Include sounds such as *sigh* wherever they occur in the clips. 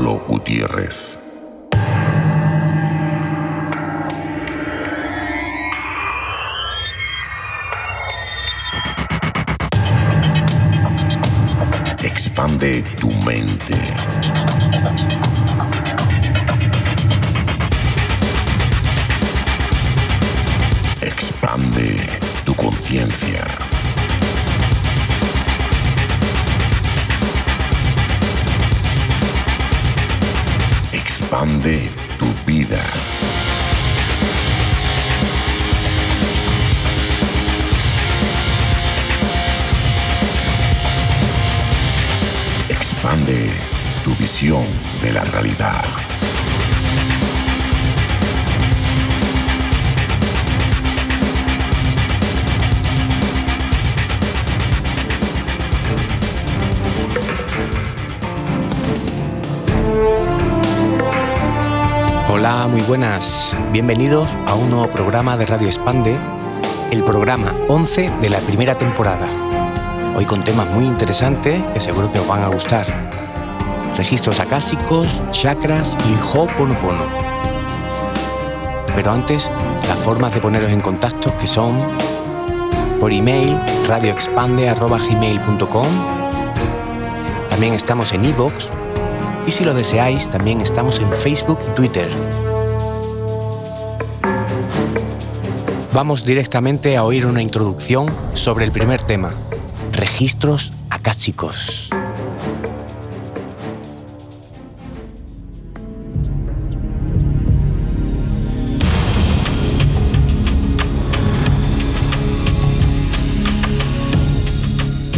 Manolo Gutiérrez. Expande buenas. Bienvenidos a un nuevo programa de Radio Expande, el programa 11 de la primera temporada. Hoy con temas muy interesantes que seguro que os van a gustar. Registros acásicos, chakras y Ho'oponopono. Pero antes, las formas de poneros en contacto que son por email radioexpande.gmail.com También estamos en iVoox y si lo deseáis, también estamos en Facebook y Twitter. Vamos directamente a oír una introducción sobre el primer tema, registros acáchicos.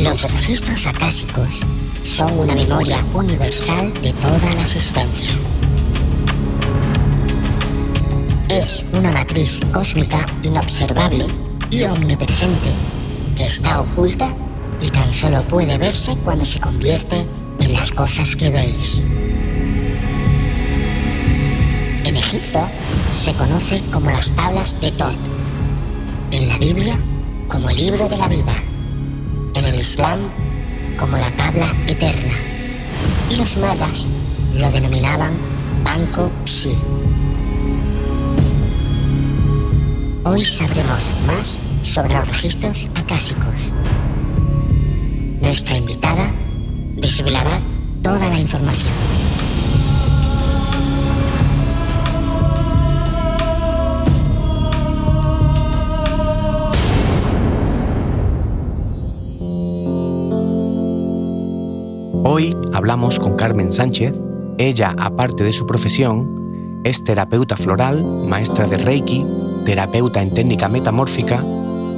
Los registros acásicos son una memoria universal de toda la existencia. Es una matriz cósmica inobservable y omnipresente que está oculta y tan solo puede verse cuando se convierte en las cosas que veis. En Egipto se conoce como las tablas de Tot. En la Biblia como el libro de la vida. En el Islam como la tabla eterna. Y los mayas lo denominaban Banco Psi. Hoy sabremos más sobre los registros acásicos. Nuestra invitada desvelará toda la información. Hoy hablamos con Carmen Sánchez. Ella, aparte de su profesión, es terapeuta floral, maestra de Reiki, terapeuta en técnica metamórfica,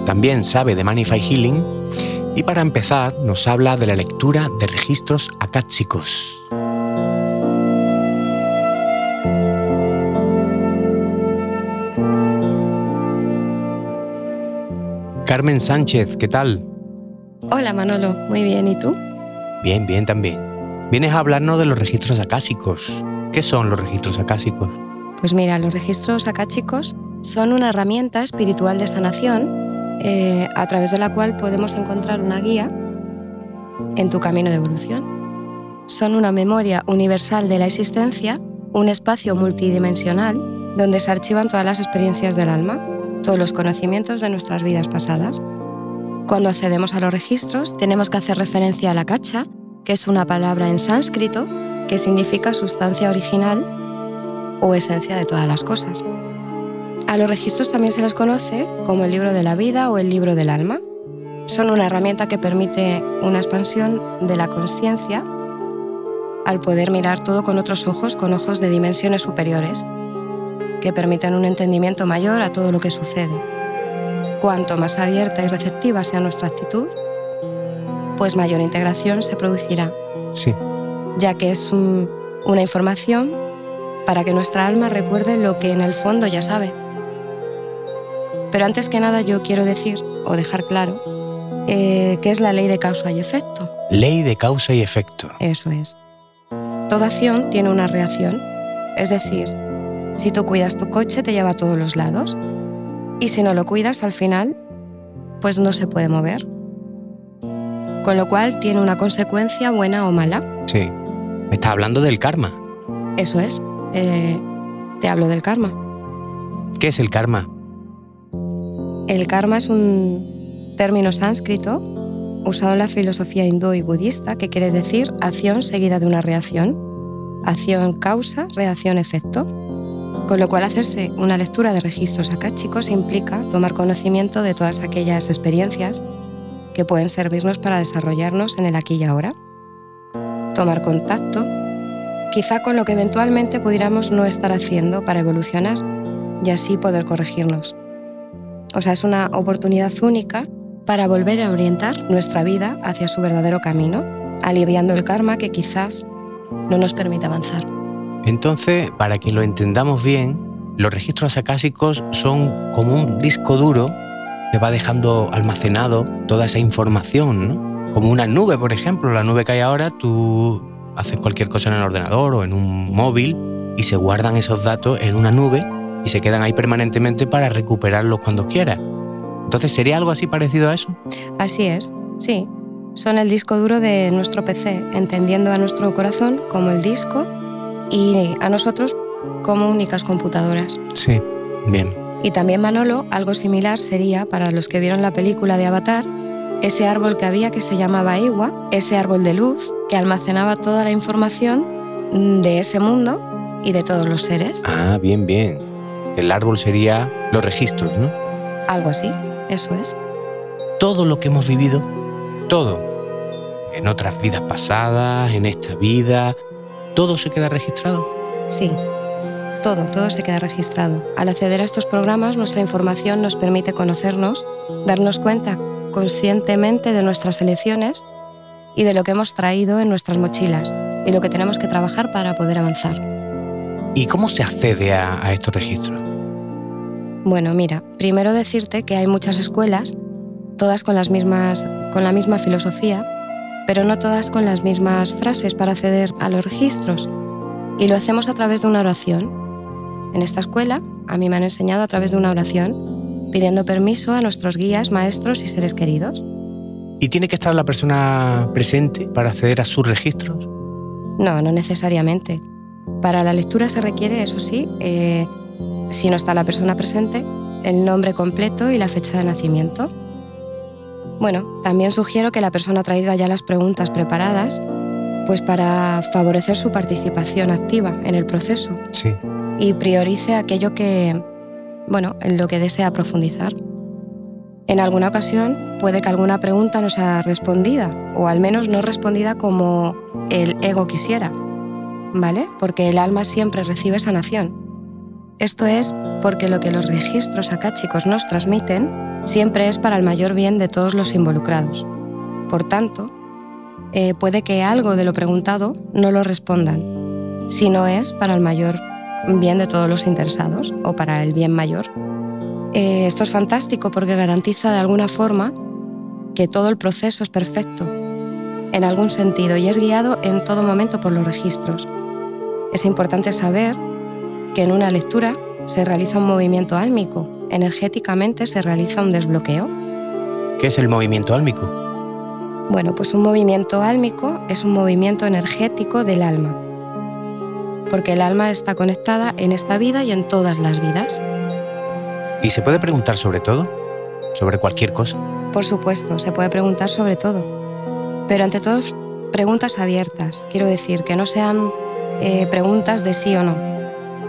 también sabe de Manify Healing y para empezar nos habla de la lectura de registros acáchicos. Carmen Sánchez, ¿qué tal? Hola Manolo, muy bien, ¿y tú? Bien, bien también. Vienes a hablarnos de los registros acásicos. ¿Qué son los registros acásicos? Pues mira, los registros acáchicos son una herramienta espiritual de sanación eh, a través de la cual podemos encontrar una guía en tu camino de evolución. Son una memoria universal de la existencia, un espacio multidimensional donde se archivan todas las experiencias del alma, todos los conocimientos de nuestras vidas pasadas. Cuando accedemos a los registros, tenemos que hacer referencia a la cacha, que es una palabra en sánscrito que significa sustancia original o esencia de todas las cosas. A los registros también se les conoce como el libro de la vida o el libro del alma. Son una herramienta que permite una expansión de la conciencia al poder mirar todo con otros ojos, con ojos de dimensiones superiores, que permiten un entendimiento mayor a todo lo que sucede. Cuanto más abierta y receptiva sea nuestra actitud, pues mayor integración se producirá. Sí. Ya que es un, una información para que nuestra alma recuerde lo que en el fondo ya sabe. Pero antes que nada yo quiero decir o dejar claro eh, qué es la ley de causa y efecto. Ley de causa y efecto. Eso es. Toda acción tiene una reacción. Es decir, si tú cuidas tu coche te lleva a todos los lados. Y si no lo cuidas al final, pues no se puede mover. Con lo cual tiene una consecuencia buena o mala. Sí. Me estás hablando del karma. Eso es. Eh, te hablo del karma. ¿Qué es el karma? El karma es un término sánscrito usado en la filosofía hindú y budista que quiere decir acción seguida de una reacción. Acción causa, reacción efecto. Con lo cual hacerse una lectura de registros akáshicos implica tomar conocimiento de todas aquellas experiencias que pueden servirnos para desarrollarnos en el aquí y ahora. Tomar contacto, quizá con lo que eventualmente pudiéramos no estar haciendo para evolucionar y así poder corregirnos. O sea, es una oportunidad única para volver a orientar nuestra vida hacia su verdadero camino, aliviando el karma que quizás no nos permite avanzar. Entonces, para que lo entendamos bien, los registros acásicos son como un disco duro que va dejando almacenado toda esa información. Como una nube, por ejemplo, la nube que hay ahora, tú haces cualquier cosa en el ordenador o en un móvil y se guardan esos datos en una nube y se quedan ahí permanentemente para recuperarlos cuando quieras. Entonces, ¿sería algo así parecido a eso? Así es, sí. Son el disco duro de nuestro PC, entendiendo a nuestro corazón como el disco y a nosotros como únicas computadoras. Sí, bien. Y también Manolo, algo similar sería, para los que vieron la película de Avatar, ese árbol que había que se llamaba Iwa, ese árbol de luz que almacenaba toda la información de ese mundo y de todos los seres. Ah, bien, bien. El árbol sería los registros, ¿no? Algo así, eso es. Todo lo que hemos vivido, todo, en otras vidas pasadas, en esta vida, todo se queda registrado. Sí, todo, todo se queda registrado. Al acceder a estos programas, nuestra información nos permite conocernos, darnos cuenta conscientemente de nuestras elecciones y de lo que hemos traído en nuestras mochilas y lo que tenemos que trabajar para poder avanzar. ¿Y cómo se accede a, estos registros? Bueno, mira, primero decirte que hay muchas escuelas, todas con, las mismas, con la misma filosofía, pero no todas con las mismas frases para acceder a los registros. Y lo hacemos a través de una oración, en esta escuela, a mí me han enseñado a través de una oración, pidiendo permiso a nuestros guías, maestros y seres queridos. ¿Y tiene que estar la persona presente para acceder a sus registros? No, no necesariamente. Para la lectura se requiere, eso sí, eh, si no está la persona presente, el nombre completo y la fecha de nacimiento. Bueno, también sugiero que la persona traiga ya las preguntas preparadas, pues para favorecer su participación activa en el proceso. Sí y priorice aquello que, bueno, en lo que desea profundizar. En alguna ocasión puede que alguna pregunta no sea respondida, o al menos no respondida como el ego quisiera, ¿vale? Porque el alma siempre recibe sanación. Esto es porque lo que los registros chicos nos transmiten siempre es para el mayor bien de todos los involucrados. Por tanto, eh, puede que algo de lo preguntado no lo respondan, si no es para el mayor bien de todos los interesados o para el bien mayor. Eh, esto es fantástico porque garantiza de alguna forma que todo el proceso es perfecto, en algún sentido, y es guiado en todo momento por los registros. Es importante saber que en una lectura se realiza un movimiento álmico, energéticamente se realiza un desbloqueo. ¿Qué es el movimiento álmico? Bueno, pues un movimiento álmico es un movimiento energético del alma porque el alma está conectada en esta vida y en todas las vidas. ¿Y se puede preguntar sobre todo? ¿Sobre cualquier cosa? Por supuesto, se puede preguntar sobre todo. Pero ante todo, preguntas abiertas. Quiero decir, que no sean eh, preguntas de sí o no.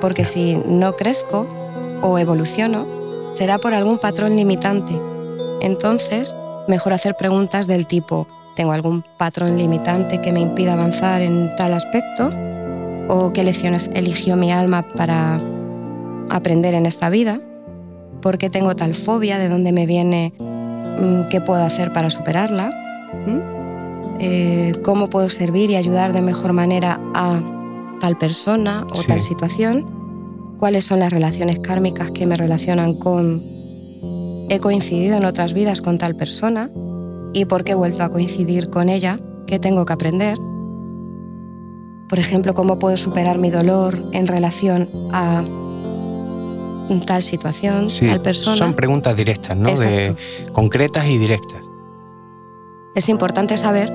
Porque si no crezco o evoluciono, será por algún patrón limitante. Entonces, mejor hacer preguntas del tipo, ¿tengo algún patrón limitante que me impida avanzar en tal aspecto? o qué lecciones eligió mi alma para aprender en esta vida, por qué tengo tal fobia, de dónde me viene, mm, qué puedo hacer para superarla, ¿Mm? eh, cómo puedo servir y ayudar de mejor manera a tal persona o tal situación, cuáles son las relaciones kármicas que me relacionan con he coincidido en otras vidas con tal persona y por qué he vuelto a coincidir con ella, qué tengo que aprender por ejemplo, cómo puedo superar mi dolor en relación a tal situación, tal persona. Son preguntas directas, ¿no? De, concretas y directas. Es importante saber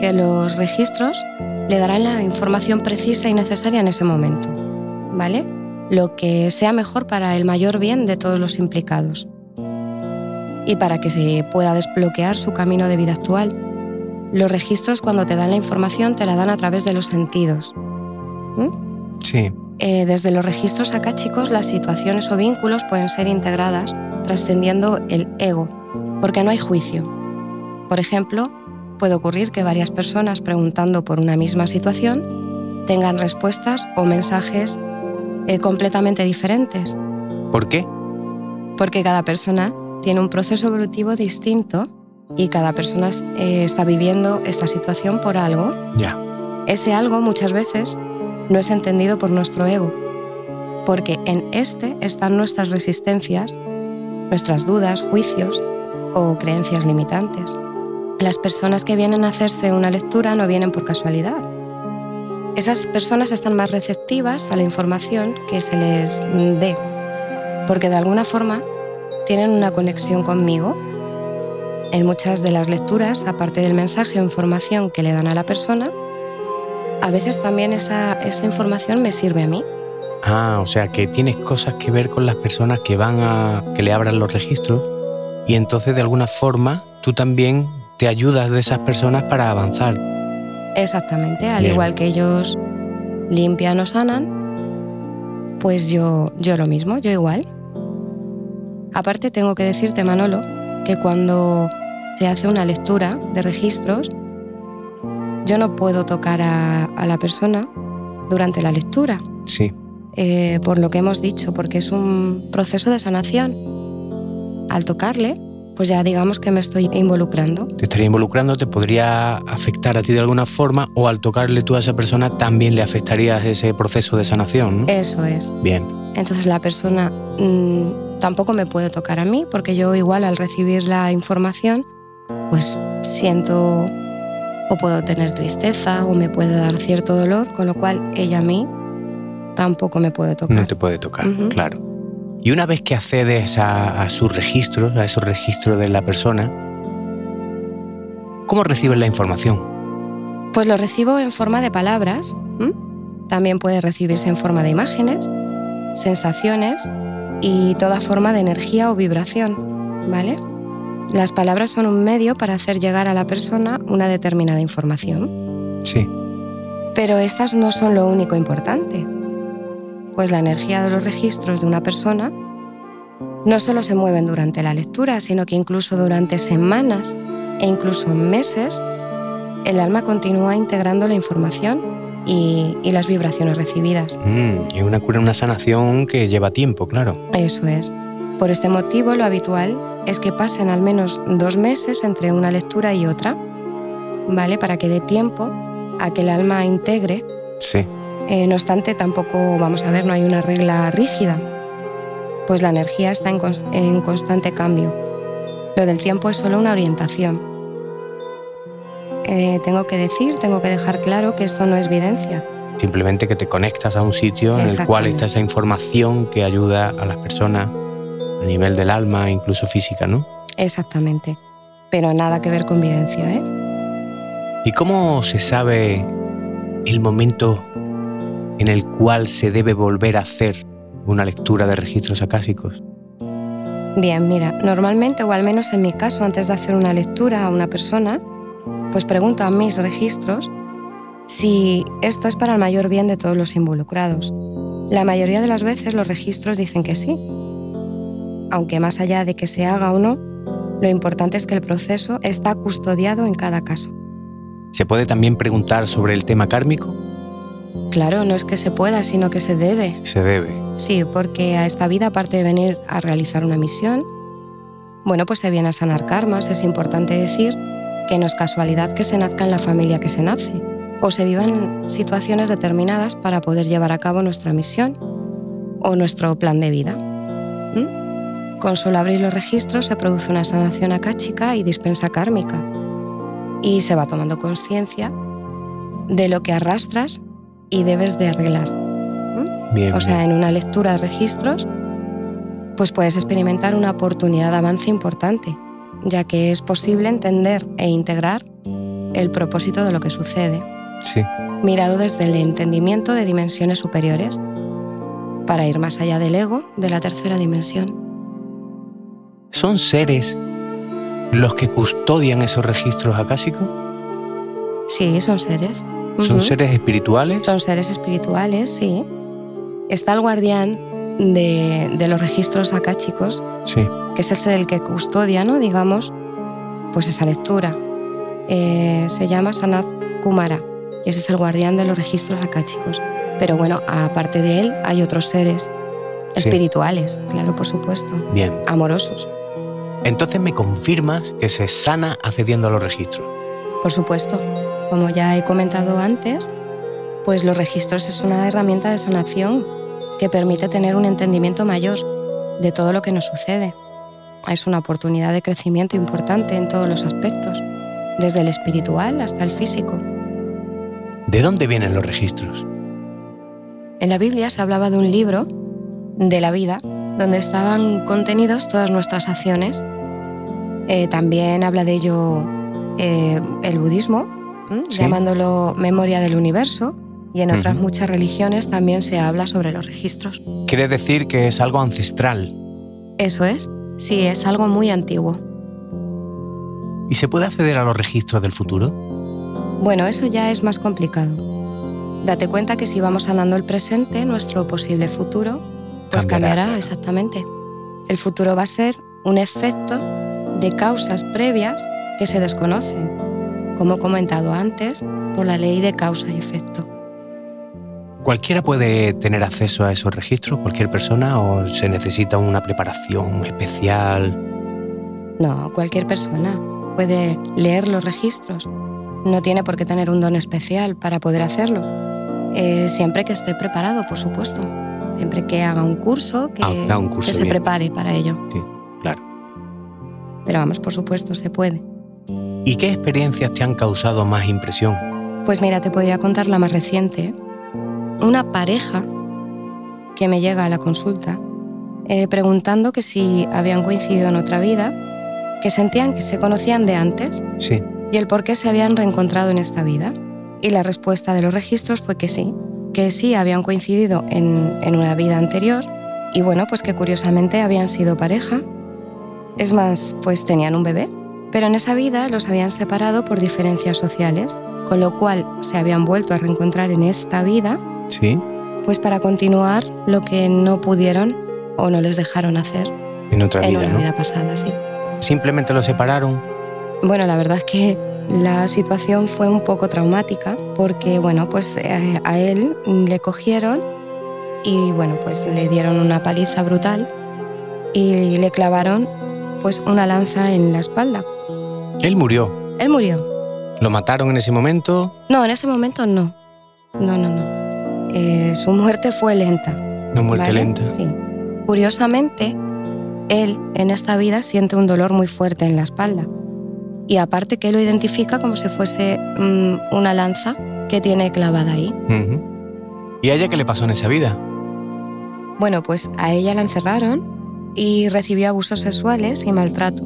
que los registros le darán la información precisa y necesaria en ese momento, ¿vale? Lo que sea mejor para el mayor bien de todos los implicados y para que se pueda desbloquear su camino de vida actual. Los registros cuando te dan la información te la dan a través de los sentidos. Sí. Eh, desde los registros acá, chicos, las situaciones o vínculos pueden ser integradas trascendiendo el ego, porque no hay juicio. Por ejemplo, puede ocurrir que varias personas preguntando por una misma situación tengan respuestas o mensajes eh, completamente diferentes. ¿Por qué? Porque cada persona tiene un proceso evolutivo distinto y cada persona eh, está viviendo esta situación por algo. Ya. Ese algo muchas veces no es entendido por nuestro ego, porque en este están nuestras resistencias, nuestras dudas, juicios o creencias limitantes. Las personas que vienen a hacerse una lectura no vienen por casualidad. Esas personas están más receptivas a la información que se les dé, porque de alguna forma tienen una conexión conmigo. En muchas de las lecturas, aparte del mensaje o información que le dan a la persona, a veces también esa, información me sirve a mí. Ah, o sea que tienes cosas que ver con las personas que van a que le abran los registros y entonces de alguna forma tú también te ayudas de esas personas para avanzar. Exactamente, al igual que ellos limpian o sanan, pues yo, yo lo mismo, yo igual. Aparte tengo que decirte, Manolo, que cuando se hace una lectura de registros, yo no puedo tocar a, la persona durante la lectura. Sí. Eh, por lo que hemos dicho, porque es un proceso de sanación. Al tocarle, pues ya digamos que me estoy involucrando. Te estaría involucrando, te podría afectar a ti de alguna forma o al tocarle tú a esa persona también le afectaría ese proceso de sanación. Eso es. Bien. Entonces la persona mm, tampoco me puede tocar a mí porque yo igual al recibir la información pues siento o puedo tener tristeza o me puede dar cierto dolor, con lo cual ella a mí tampoco me puede tocar. No te puede tocar, claro. Y una vez que accedes a, sus registros, a esos registros de la persona, ¿cómo recibes la información? Pues lo recibo en forma de palabras. También puede recibirse en forma de imágenes, sensaciones y toda forma de energía o vibración, ¿vale? Las palabras son un medio para hacer llegar a la persona una determinada información. Sí. Pero estas no son lo único importante, pues la energía de los registros de una persona no solo se mueven durante la lectura, sino que incluso durante semanas e incluso meses, el alma continúa integrando la información y, las vibraciones recibidas. Mm, y una cura, una sanación que lleva tiempo, claro. Eso es. Por este motivo, lo habitual es que pasen al menos dos meses entre una lectura y otra, ¿vale? Para que dé tiempo a que el alma integre. Sí. Eh, no obstante, tampoco, vamos a ver, no hay una regla rígida, pues la energía está en, en constante cambio. Lo del tiempo es solo una orientación. Eh, tengo que decir, tengo que dejar claro que esto no es evidencia. Simplemente que te conectas a un sitio en el cual está esa información que ayuda a las personas a nivel del alma, incluso física, ¿no? Exactamente. Pero nada que ver con evidencia, ¿eh? ¿Y cómo se sabe el momento en el cual se debe volver a hacer una lectura de registros acásicos? Bien, mira, normalmente, o al menos en mi caso, antes de hacer una lectura a una persona, pues pregunto a mis registros si esto es para el mayor bien de todos los involucrados. La mayoría de las veces los registros dicen que sí, aunque más allá de que se haga o no, lo importante es que el proceso está custodiado en cada caso. ¿Se puede también preguntar sobre el tema kármico? Claro, no es que se pueda, sino que se debe. Se debe. Sí, porque a esta vida, aparte de venir a realizar una misión, bueno, pues se viene a sanar karmas. Es importante decir que no es casualidad que se nazca en la familia que se nace, o se vivan situaciones determinadas para poder llevar a cabo nuestra misión o nuestro plan de vida. Con solo abrir los registros se produce una sanación acáchica y dispensa kármica. Y se va tomando conciencia de lo que arrastras y debes de arreglar. Bien, o sea, en una lectura de registros, pues puedes experimentar una oportunidad de avance importante, ya que es posible entender e integrar el propósito de lo que sucede. Sí. mirado desde el entendimiento de dimensiones superiores, para ir más allá del ego de la tercera dimensión. ¿Son seres los que custodian esos registros acásicos? Sí, son seres. ¿Son seres espirituales? Son seres espirituales, sí. Está el guardián de, de los registros akáshicos, Sí. que es el que custodia, ¿no? digamos, pues esa lectura. Eh, se llama Sanat Kumara y ese es el guardián de los registros akáshicos. Pero bueno, aparte de él hay otros seres Sí. espirituales, claro, por supuesto, Bien. amorosos, Entonces me confirmas que se sana accediendo a los registros. por supuesto. Como ya he comentado antes, pues los registros es una herramienta de sanación que permite tener un entendimiento mayor de todo lo que nos sucede. Es una oportunidad de crecimiento importante en todos los aspectos, desde el espiritual hasta el físico. ¿De dónde vienen los registros? En la Biblia se hablaba de un libro de la vida donde estaban contenidos todas nuestras acciones. Eh, también habla de ello eh, el budismo. Sí. llamándolo memoria del universo, y en otras muchas religiones también se habla sobre los registros. Quiere decir que es algo ancestral. Eso es, sí, es algo muy antiguo. ¿Y se puede acceder a los registros del futuro? Bueno, eso ya es más complicado. Date cuenta que si vamos sanando el presente, nuestro posible futuro, pues Cambiará, exactamente. El futuro va a ser un efecto de causas previas que se desconocen, como he comentado antes, por la ley de causa y efecto. ¿Cualquiera puede tener acceso a esos registros? ¿Cualquier persona? ¿O se necesita una preparación especial? No, cualquier persona puede leer los registros. No tiene por qué tener un don especial para poder hacerlo. Eh, siempre que esté preparado, por supuesto. Siempre que haga un curso, que, un curso que se prepare para ello. Sí, claro. Pero vamos, por supuesto, se puede. ¿Y qué experiencias te han causado más impresión? Pues mira, te podría contar la más reciente. Una pareja que me llega a la consulta eh, preguntando que si habían coincidido en otra vida, que sentían que se conocían de antes Sí. y el por qué se habían reencontrado en esta vida. Y la respuesta de los registros fue que sí, que sí habían coincidido en, en una vida anterior y bueno, pues que curiosamente habían sido pareja. Es más, pues tenían un bebé, pero en esa vida los habían separado por diferencias sociales, con lo cual se habían vuelto a reencontrar en esta vida, Sí. pues para continuar lo que no pudieron o no les dejaron hacer En otra en vida, una ¿no? vida pasada, sí. Simplemente lo separaron. Bueno, la verdad es que la situación fue un poco traumática porque, bueno, pues eh, a él le cogieron y, bueno, pues le dieron una paliza brutal y le clavaron pues una lanza en la espalda. Él murió. Él murió. Lo mataron en ese momento. No, en ese momento no. No, no, no. Eh, su muerte fue lenta. No muerte ¿vale? lenta. Sí. Curiosamente, él en esta vida siente un dolor muy fuerte en la espalda. Y aparte que lo identifica como si fuese mm, una lanza que tiene clavada ahí. ¿Y a ella qué le pasó en esa vida? Bueno, pues a ella la encerraron y recibió abusos sexuales y maltrato.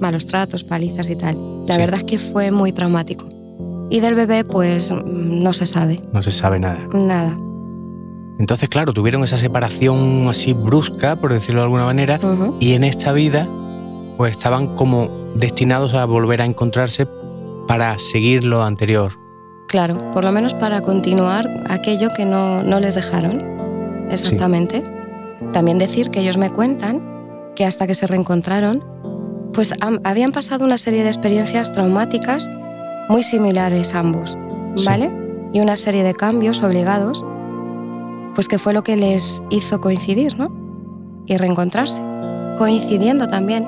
Malos tratos, palizas y tal. La Sí. verdad es que fue muy traumático. Y del bebé, pues mm, no se sabe. No se sabe nada. Nada. Entonces, claro, tuvieron esa separación así brusca, por decirlo de alguna manera, y en esta vida, pues estaban como destinados a volver a encontrarse para seguir lo anterior. Claro, por lo menos para continuar aquello que no, no les dejaron. Exactamente. También decir que ellos me cuentan que hasta que se reencontraron, pues habían pasado una serie de experiencias traumáticas muy similares ambos, Sí. ¿vale? Y una serie de cambios obligados, pues que fue lo que les hizo coincidir, ¿no? Y reencontrarse, coincidiendo también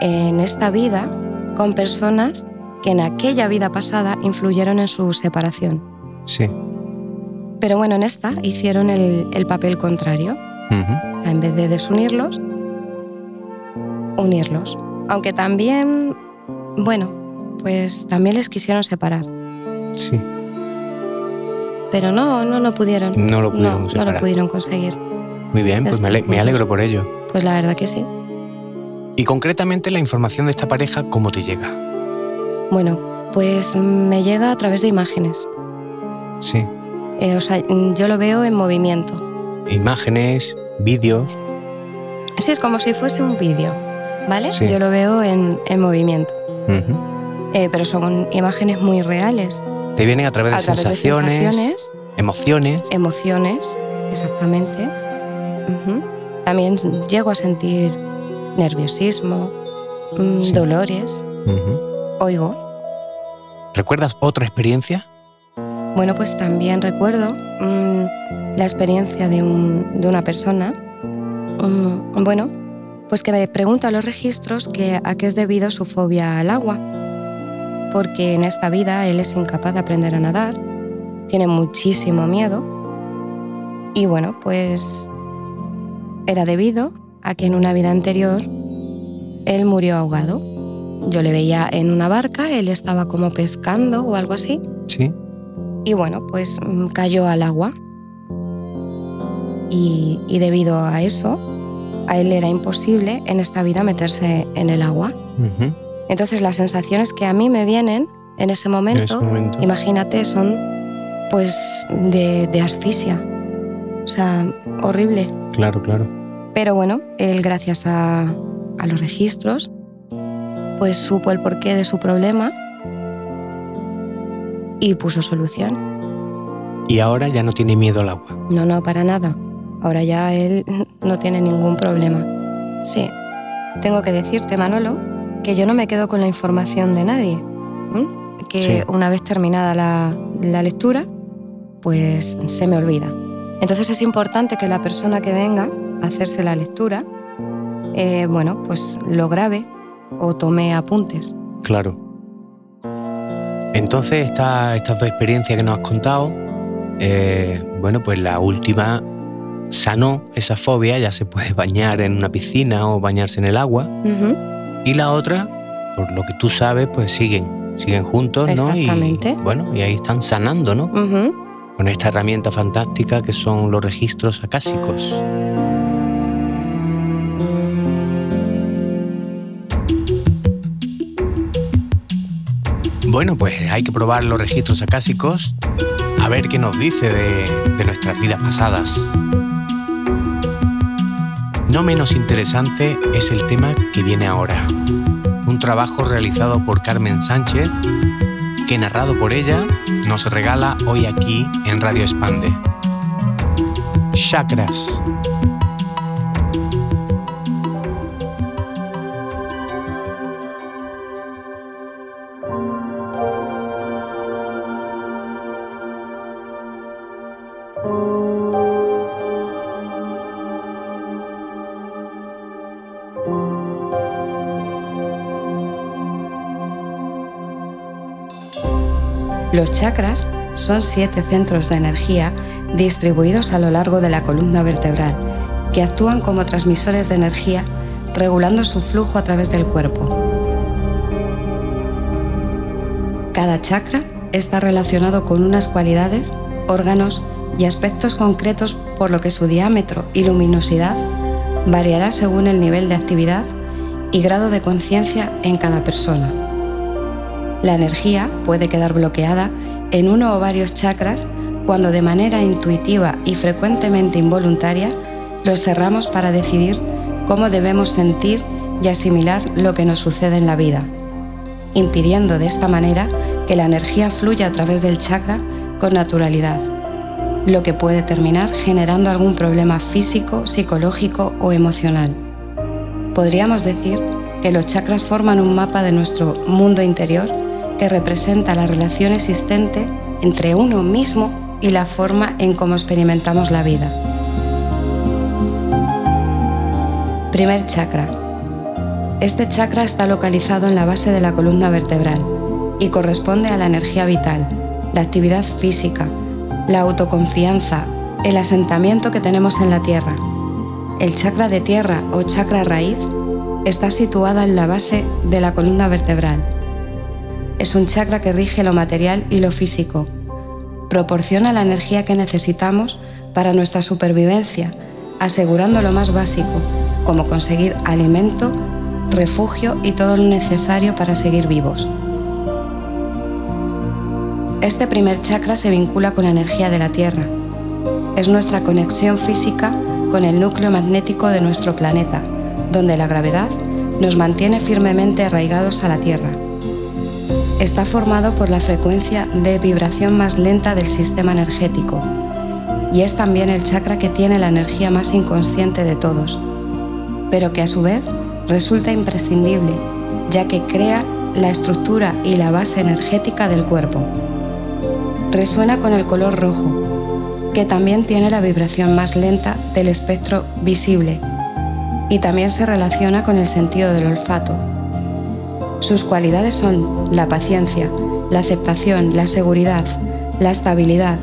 en esta vida con personas que en aquella vida pasada influyeron en su separación. Sí. Pero bueno, en esta hicieron el, el papel contrario. En vez de desunirlos, unirlos. Aunque también, bueno, pues también les quisieron separar. Sí. Pero no, no, no pudieron. No lo pudieron no, no lo pudieron conseguir. Muy bien, pues me alegro por ello. Pues la verdad que sí. Y concretamente la información de esta pareja, ¿cómo te llega? Bueno, pues me llega a través de imágenes. Sí. Eh, o sea, yo lo veo en movimiento. Imágenes, vídeos. Sí, es como si fuese un vídeo, ¿vale? Sí. Yo lo veo en, en movimiento. Eh, pero son imágenes muy reales. Te vienen a través de través sensaciones, de sensaciones, emociones. emociones, exactamente. También llego a sentir nerviosismo, mm, Sí. dolores, oigo. ¿Recuerdas otra experiencia? Bueno, pues también recuerdo la experiencia de, un- de una persona, mm, bueno, pues que me pregunta a los registros que a qué es debido su fobia al agua, porque en esta vida él es incapaz de aprender a nadar, tiene muchísimo miedo y bueno, pues era debido a que en una vida anterior él murió ahogado. Yo le veía en una barca, él estaba como pescando o algo así, Sí. y bueno, pues mm, cayó al agua. Y, y debido a eso, a él era imposible en esta vida meterse en el agua. Entonces las sensaciones que a mí me vienen en ese momento, En ese momento. imagínate, son pues de, de asfixia. O sea, horrible. Claro, claro. Pero bueno, él gracias a, a los registros, pues supo el porqué de su problema y puso solución. Y ahora ya no tiene miedo al agua. No, no, para nada. Ahora ya él *laughs* no tiene ningún problema. Sí. Tengo que decirte, Manolo, que yo no me quedo con la información de nadie. Que Sí. una vez terminada la, la lectura, pues se me olvida. Entonces es importante que la persona que venga a hacerse la lectura, eh, bueno, pues lo grabe o tome apuntes. Claro. Entonces, esta- estas dos experiencias que nos has contado, eh, bueno, pues la última sanó esa fobia, ya se puede bañar en una piscina o bañarse en el agua. Y la otra, por lo que tú sabes, pues siguen, siguen juntos, ¿no? Exactamente. Y bueno, y ahí están sanando, ¿no? Con esta herramienta fantástica que son los registros acásicos. Bueno, pues hay que probar los registros acásicos a ver qué nos dice de, de nuestras vidas pasadas. No menos interesante es el tema que viene ahora. Un trabajo realizado por Carmen Sánchez que narrado por ella nos regala hoy aquí en Radio Expande. Chakras. Los chakras son siete centros de energía distribuidos a lo largo de la columna vertebral, que actúan como transmisores de energía, regulando su flujo a través del cuerpo. Cada chakra está relacionado con unas cualidades, órganos y aspectos concretos, por lo que su diámetro y luminosidad variará según el nivel de actividad y grado de conciencia en cada persona. La energía puede quedar bloqueada en uno o varios chakras cuando de manera intuitiva y frecuentemente involuntaria los cerramos para decidir cómo debemos sentir y asimilar lo que nos sucede en la vida, impidiendo de esta manera que la energía fluya a través del chakra con naturalidad, lo que puede terminar generando algún problema físico, psicológico o emocional. Podríamos decir que los chakras forman un mapa de nuestro mundo interior que representa la relación existente entre uno mismo y la forma en cómo experimentamos la vida. Primer chakra. Este chakra está localizado en la base de la columna vertebral y corresponde a la energía vital, la actividad física, la autoconfianza, el asentamiento que tenemos en la tierra. El chakra de tierra o chakra raíz está situada en la base de la columna vertebral. Es un chakra que rige lo material y lo físico. Proporciona la energía que necesitamos para nuestra supervivencia, asegurando lo más básico, como conseguir alimento, refugio y todo lo necesario para seguir vivos. Este primer chakra se vincula con la energía de la Tierra. Es nuestra conexión física con el núcleo magnético de nuestro planeta, donde la gravedad nos mantiene firmemente arraigados a la Tierra. Está formado por la frecuencia de vibración más lenta del sistema energético y es también el chakra que tiene la energía más inconsciente de todos, pero que a su vez resulta imprescindible, ya que crea la estructura y la base energética del cuerpo. Resuena con el color rojo, que también tiene la vibración más lenta del espectro visible y también se relaciona con el sentido del olfato. Sus cualidades son la paciencia, la aceptación, la seguridad, la estabilidad,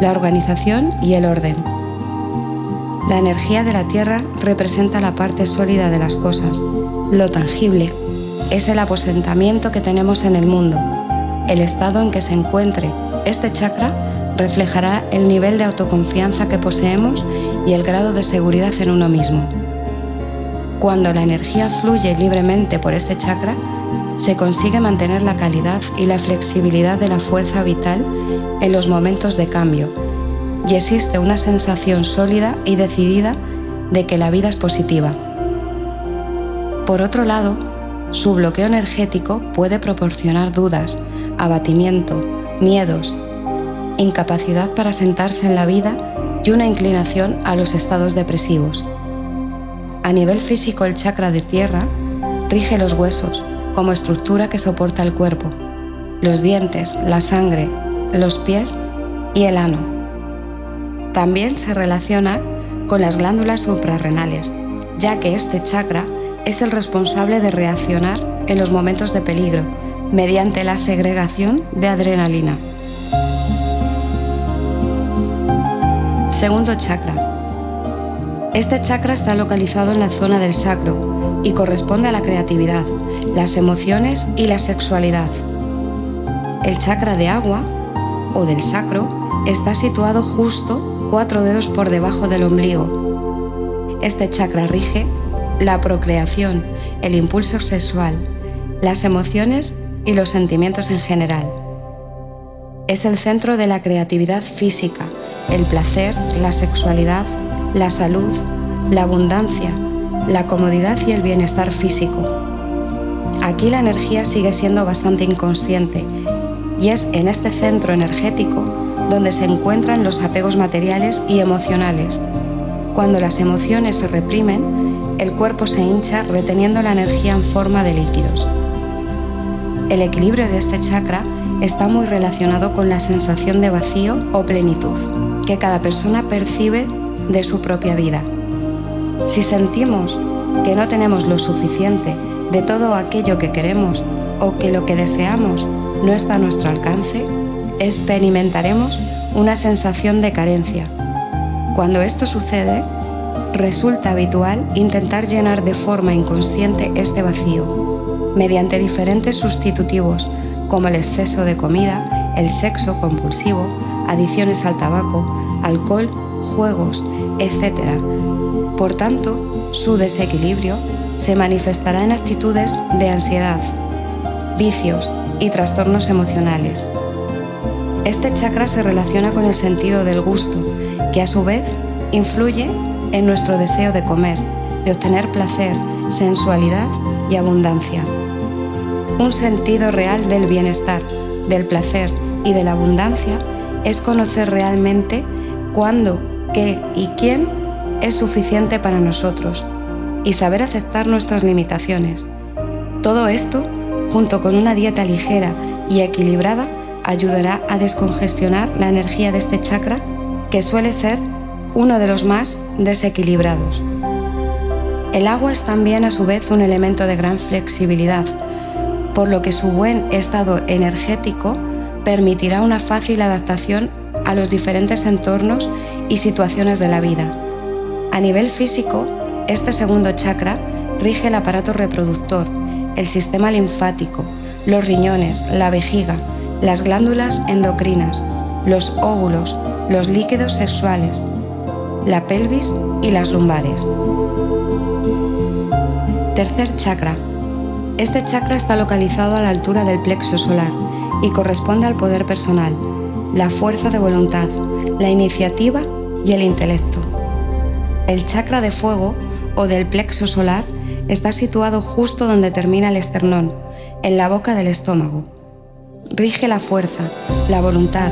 la organización y el orden. La energía de la Tierra representa la parte sólida de las cosas, lo tangible. Es el aposentamiento que tenemos en el mundo. El estado en que se encuentre este chakra reflejará el nivel de autoconfianza que poseemos y el grado de seguridad en uno mismo. Cuando la energía fluye libremente por este chakra, se consigue mantener la calidad y la flexibilidad de la fuerza vital en los momentos de cambio y existe una sensación sólida y decidida de que la vida es positiva. Por otro lado, su bloqueo energético puede proporcionar dudas, abatimiento, miedos, incapacidad para sentarse en la vida y una inclinación a los estados depresivos. A nivel físico el chakra de tierra rige los huesos como estructura que soporta el cuerpo, los dientes, la sangre, los pies y el ano. También se relaciona con las glándulas suprarrenales, ya que este chakra es el responsable de reaccionar en los momentos de peligro mediante la segregación de adrenalina. Segundo chakra, este chakra está localizado en la zona del sacro y corresponde a la creatividad, las emociones y la sexualidad. El chakra de agua o del sacro está situado justo cuatro dedos por debajo del ombligo. Este chakra rige la procreación, el impulso sexual, las emociones y los sentimientos en general. Es el centro de la creatividad física, el placer, la sexualidad, la salud, la abundancia, la comodidad y el bienestar físico. Aquí la energía sigue siendo bastante inconsciente y es en este centro energético donde se encuentran los apegos materiales y emocionales. Cuando las emociones se reprimen, el cuerpo se hincha reteniendo la energía en forma de líquidos. El equilibrio de este chakra está muy relacionado con la sensación de vacío o plenitud que cada persona percibe de su propia vida. Si sentimos que no tenemos lo suficiente de todo aquello que queremos o que lo que deseamos no está a nuestro alcance, experimentaremos una sensación de carencia. Cuando esto sucede, resulta habitual intentar llenar de forma inconsciente este vacío, mediante diferentes sustitutivos como el exceso de comida, el sexo compulsivo, adiciones al tabaco, alcohol, juegos, etc. Por tanto, su desequilibrio se manifestará en actitudes de ansiedad, vicios y trastornos emocionales. Este chakra se relaciona con el sentido del gusto, que a su vez influye en nuestro deseo de comer, de obtener placer, sensualidad y abundancia. Un sentido real del bienestar, del placer y de la abundancia es conocer realmente cuándo qué y quién es suficiente para nosotros y saber aceptar nuestras limitaciones. Todo esto, junto con una dieta ligera y equilibrada, ayudará a descongestionar la energía de este chakra que suele ser uno de los más desequilibrados. El agua es también a su vez un elemento de gran flexibilidad, por lo que su buen estado energético permitirá una fácil adaptación a los diferentes entornos y situaciones de la vida. A nivel físico, este segundo chakra rige el aparato reproductor, el sistema linfático, los riñones, la vejiga, las glándulas endocrinas, los óvulos, los líquidos sexuales, la pelvis y las lumbares. Tercer chakra. Este chakra está localizado a la altura del plexo solar y corresponde al poder personal, la fuerza de voluntad, la iniciativa y el intelecto. El chakra de fuego o del plexo solar está situado justo donde termina el esternón, en la boca del estómago. Rige la fuerza, la voluntad,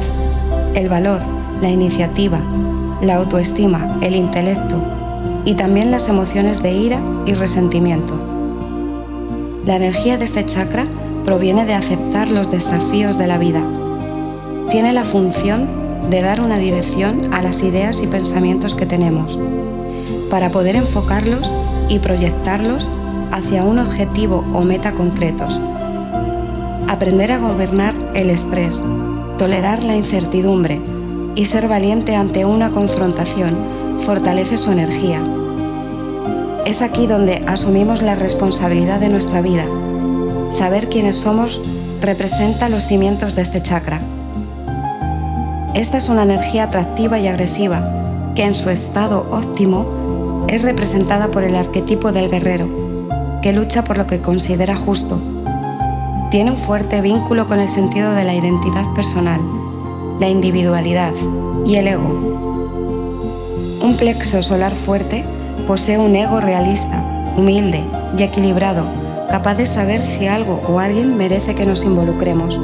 el valor, la iniciativa, la autoestima, el intelecto y también las emociones de ira y resentimiento. La energía de este chakra proviene de aceptar los desafíos de la vida. Tiene la función de dar una dirección a las ideas y pensamientos que tenemos, para poder enfocarlos y proyectarlos hacia un objetivo o meta concretos. Aprender a gobernar el estrés, tolerar la incertidumbre y ser valiente ante una confrontación fortalece su energía. Es aquí donde asumimos la responsabilidad de nuestra vida. Saber quiénes somos representa los cimientos de este chakra. Esta es una energía atractiva y agresiva que en su estado óptimo es representada por el arquetipo del guerrero, que lucha por lo que considera justo. Tiene un fuerte vínculo con el sentido de la identidad personal, la individualidad y el ego. Un plexo solar fuerte posee un ego realista, humilde y equilibrado, capaz de saber si algo o alguien merece que nos involucremos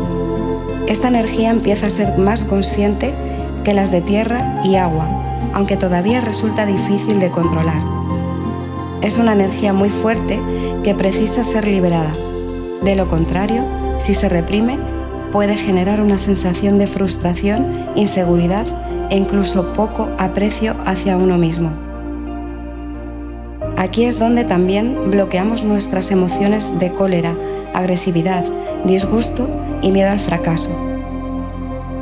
esta energía empieza a ser más consciente que las de tierra y agua, aunque todavía resulta difícil de controlar. Es una energía muy fuerte que precisa ser liberada. De lo contrario, si se reprime, puede generar una sensación de frustración, inseguridad e incluso poco aprecio hacia uno mismo. Aquí es donde también bloqueamos nuestras emociones de cólera, agresividad, disgusto y miedo al fracaso.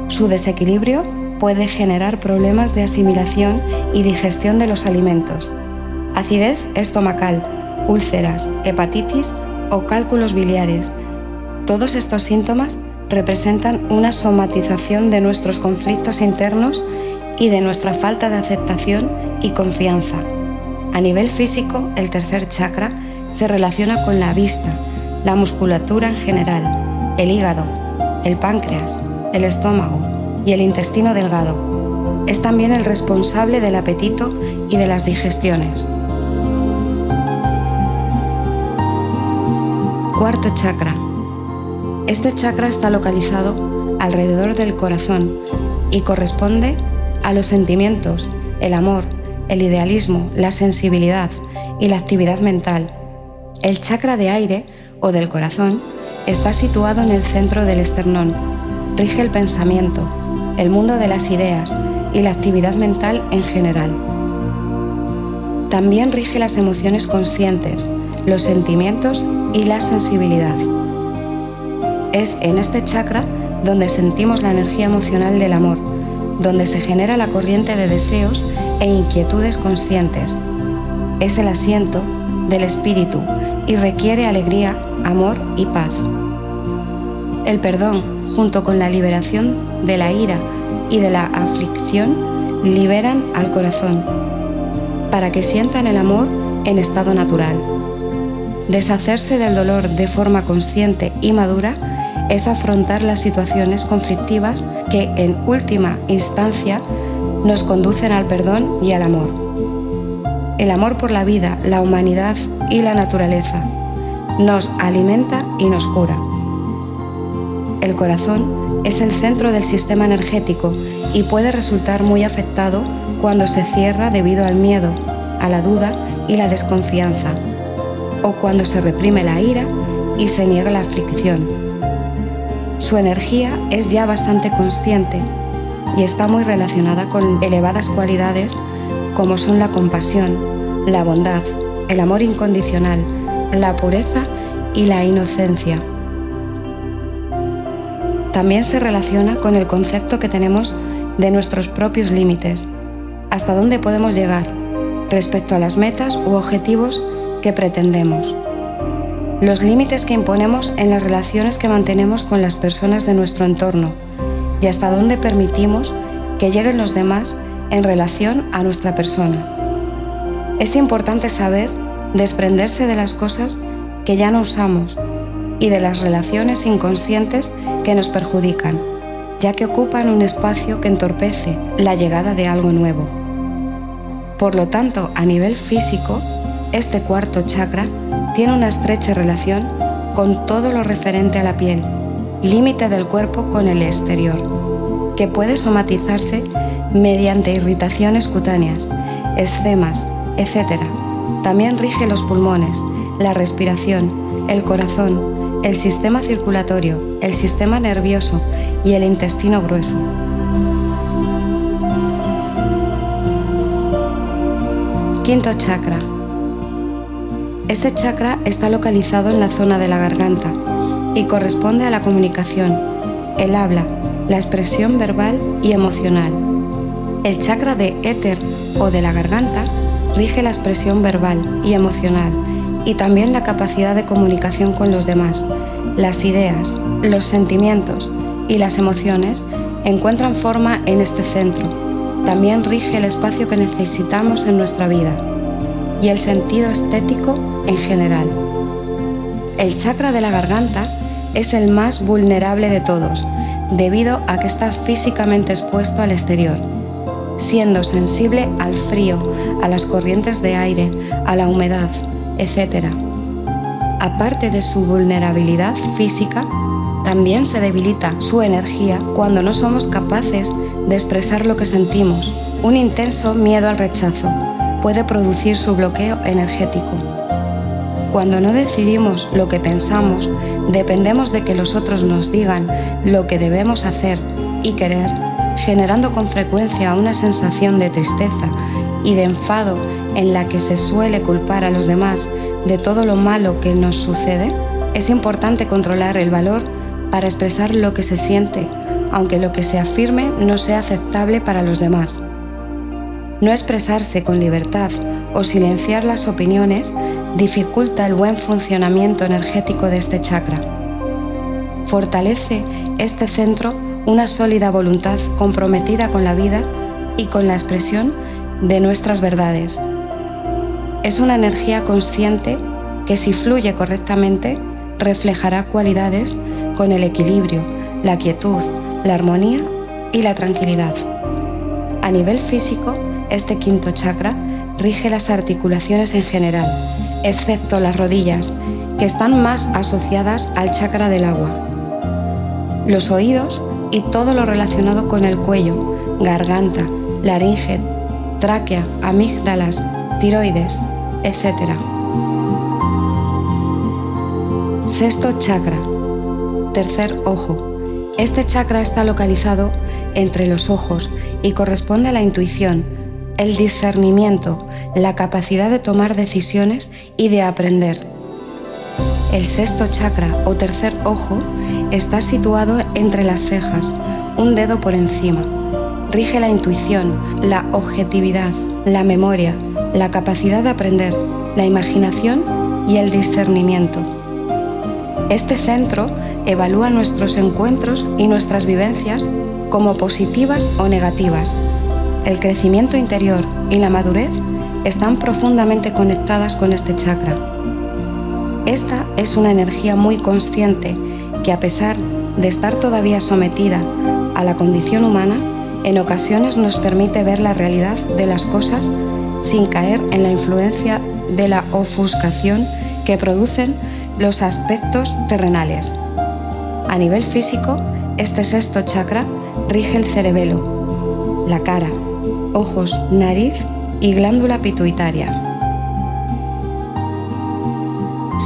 Su desequilibrio puede generar problemas de asimilación y digestión de los alimentos, acidez estomacal, úlceras, hepatitis o cálculos biliares. Todos estos síntomas representan una somatización de nuestros conflictos internos y de nuestra falta de aceptación y confianza. A nivel físico, el tercer chakra se relaciona con la vista, la musculatura en general, el hígado, el páncreas, el estómago y el intestino delgado. Es también el responsable del apetito y de las digestiones. Cuarto chakra. Este chakra está localizado alrededor del corazón y corresponde a los sentimientos, el amor, el idealismo, la sensibilidad y la actividad mental. El chakra de aire o del corazón Está situado en el centro del esternón. Rige el pensamiento, el mundo de las ideas y la actividad mental en general. También rige las emociones conscientes, los sentimientos y la sensibilidad. Es en este chakra donde sentimos la energía emocional del amor, donde se genera la corriente de deseos e inquietudes conscientes. Es el asiento del espíritu y requiere alegría, amor y paz. El perdón, junto con la liberación de la ira y de la aflicción, liberan al corazón para que sientan el amor en estado natural. Deshacerse del dolor de forma consciente y madura es afrontar las situaciones conflictivas que en última instancia nos conducen al perdón y al amor. El amor por la vida, la humanidad y la naturaleza nos alimenta y nos cura. El corazón es el centro del sistema energético y puede resultar muy afectado cuando se cierra debido al miedo, a la duda y la desconfianza, o cuando se reprime la ira y se niega la fricción. Su energía es ya bastante consciente y está muy relacionada con elevadas cualidades como son la compasión, la bondad, el amor incondicional, la pureza y la inocencia. También se relaciona con el concepto que tenemos de nuestros propios límites, hasta dónde podemos llegar respecto a las metas u objetivos que pretendemos, los límites que imponemos en las relaciones que mantenemos con las personas de nuestro entorno. Y hasta dónde permitimos que lleguen los demás en relación a nuestra persona. Es importante saber desprenderse de las cosas que ya no usamos y de las relaciones inconscientes que nos perjudican, ya que ocupan un espacio que entorpece la llegada de algo nuevo. Por lo tanto, a nivel físico, este cuarto chakra tiene una estrecha relación con todo lo referente a la piel, límite del cuerpo con el exterior, que puede somatizarse mediante irritaciones cutáneas, escemas, etc. También rige los pulmones, la respiración, el corazón, el sistema circulatorio, el sistema nervioso y el intestino grueso. Quinto chakra. Este chakra está localizado en la zona de la garganta y corresponde a la comunicación, el habla, la expresión verbal y emocional. El chakra de éter o de la garganta rige la expresión verbal y emocional y también la capacidad de comunicación con los demás. Las ideas, los sentimientos y las emociones encuentran forma en este centro. También rige el espacio que necesitamos en nuestra vida y el sentido estético en general. El chakra de la garganta es el más vulnerable de todos, debido a que está físicamente expuesto al exterior, siendo sensible al frío, a las corrientes de aire, a la humedad, etc. Aparte de su vulnerabilidad física, también se debilita su energía cuando no somos capaces de expresar lo que sentimos. Un intenso miedo al rechazo puede producir su bloqueo energético. Cuando no decidimos lo que pensamos, dependemos de que los otros nos digan lo que debemos hacer y querer, generando con frecuencia una sensación de tristeza y de enfado en la que se suele culpar a los demás de todo lo malo que nos sucede, es importante controlar el valor para expresar lo que se siente, aunque lo que se afirme no sea aceptable para los demás. No expresarse con libertad o silenciar las opiniones dificulta el buen funcionamiento energético de este chakra. Fortalece este centro una sólida voluntad comprometida con la vida y con la expresión de nuestras verdades. Es una energía consciente que si fluye correctamente reflejará cualidades con el equilibrio, la quietud, la armonía y la tranquilidad. A nivel físico, este quinto chakra rige las articulaciones en general, excepto las rodillas, que están más asociadas al chakra del agua. Los oídos y todo lo relacionado con el cuello, garganta, laringe, tráquea, amígdalas, tiroides, etc. Sexto chakra. Tercer ojo. Este chakra está localizado entre los ojos y corresponde a la intuición, el discernimiento, la capacidad de tomar decisiones y de aprender. El sexto chakra o tercer ojo está situado entre las cejas, un dedo por encima. Rige la intuición, la objetividad, la memoria, la capacidad de aprender, la imaginación y el discernimiento. Este centro evalúa nuestros encuentros y nuestras vivencias como positivas o negativas. El crecimiento interior y la madurez están profundamente conectadas con este chakra. Esta es una energía muy consciente que a pesar de estar todavía sometida a la condición humana, en ocasiones nos permite ver la realidad de las cosas sin caer en la influencia de la ofuscación que producen los aspectos terrenales. A nivel físico, este sexto chakra rige el cerebelo, la cara, ojos, nariz y glándula pituitaria.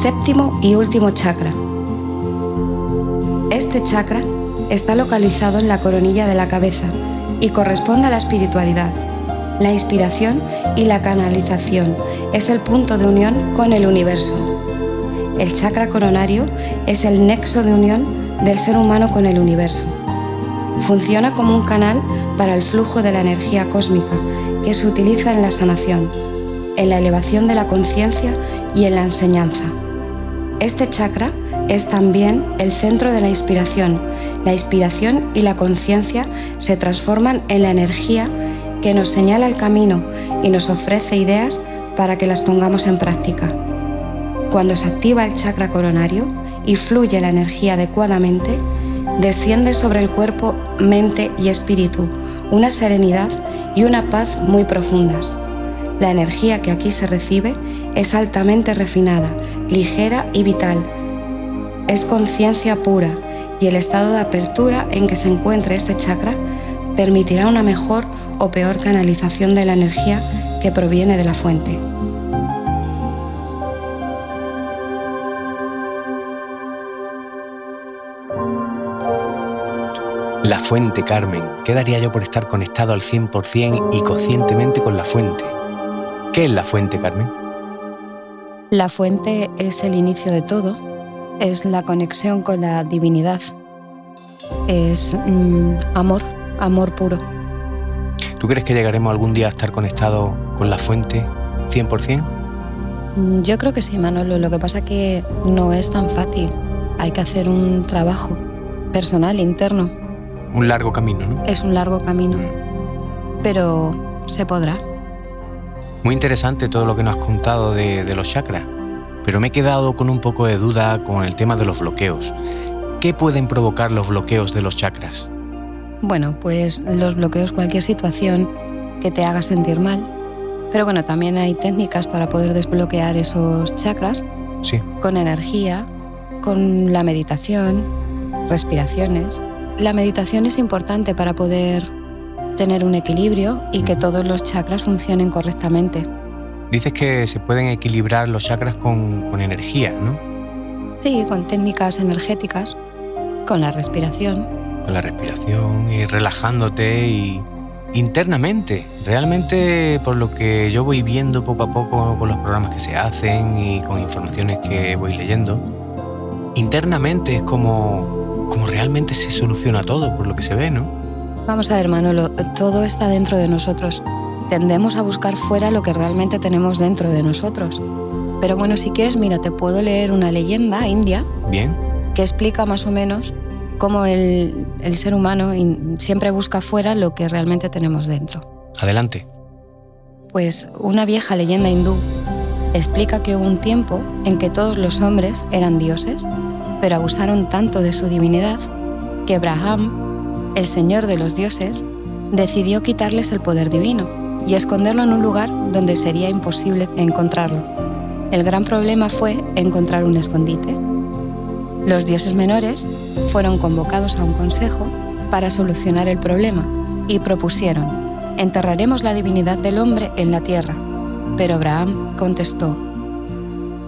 Séptimo y último chakra. Este chakra está localizado en la coronilla de la cabeza y corresponde a la espiritualidad. La inspiración y la canalización es el punto de unión con el universo. El chakra coronario es el nexo de unión del ser humano con el universo. Funciona como un canal para el flujo de la energía cósmica que se utiliza en la sanación, en la elevación de la conciencia y en la enseñanza. Este chakra es también el centro de la inspiración. La inspiración y la conciencia se transforman en la energía que nos señala el camino y nos ofrece ideas para que las pongamos en práctica. Cuando se activa el chakra coronario y fluye la energía adecuadamente, desciende sobre el cuerpo, mente y espíritu una serenidad y una paz muy profundas. La energía que aquí se recibe es altamente refinada, ligera y vital. Es conciencia pura y el estado de apertura en que se encuentra este chakra permitirá una mejor o peor canalización de la energía que proviene de la fuente. La fuente, Carmen. ¿Qué daría yo por estar conectado al 100% y conscientemente con la fuente? ¿Qué es la fuente, Carmen? La fuente es el inicio de todo, es la conexión con la divinidad, es mm, amor, amor puro. ¿Tú crees que llegaremos algún día a estar conectados con la fuente 100%? Mm, yo creo que sí, Manolo. Lo que pasa es que no es tan fácil. Hay que hacer un trabajo personal, interno, un largo camino, ¿no? Es un largo camino, pero se podrá. Muy interesante todo lo que nos has contado de, de los chakras, pero me he quedado con un poco de duda con el tema de los bloqueos. ¿Qué pueden provocar los bloqueos de los chakras? Bueno, pues los bloqueos, cualquier situación que te haga sentir mal. Pero bueno, también hay técnicas para poder desbloquear esos chakras. Sí. Con energía, con la meditación, respiraciones. La meditación es importante para poder tener un equilibrio y que todos los chakras funcionen correctamente. Dices que se pueden equilibrar los chakras con, con energía, ¿no? Sí, con técnicas energéticas, con la respiración. Con la respiración y relajándote y internamente. Realmente por lo que yo voy viendo poco a poco con los programas que se hacen y con informaciones que voy leyendo, internamente es como como realmente se soluciona todo, por lo que se ve, ¿no? Vamos a ver, Manolo, todo está dentro de nosotros. Tendemos a buscar fuera lo que realmente tenemos dentro de nosotros. Pero bueno, si quieres, mira, te puedo leer una leyenda india. Bien. Que explica más o menos cómo el, el ser humano siempre busca fuera lo que realmente tenemos dentro. Adelante. Pues una vieja leyenda hindú explica que hubo un tiempo en que todos los hombres eran dioses pero abusaron tanto de su divinidad que Abraham, el señor de los dioses, decidió quitarles el poder divino y esconderlo en un lugar donde sería imposible encontrarlo. El gran problema fue encontrar un escondite. Los dioses menores fueron convocados a un consejo para solucionar el problema y propusieron, enterraremos la divinidad del hombre en la tierra. Pero Abraham contestó,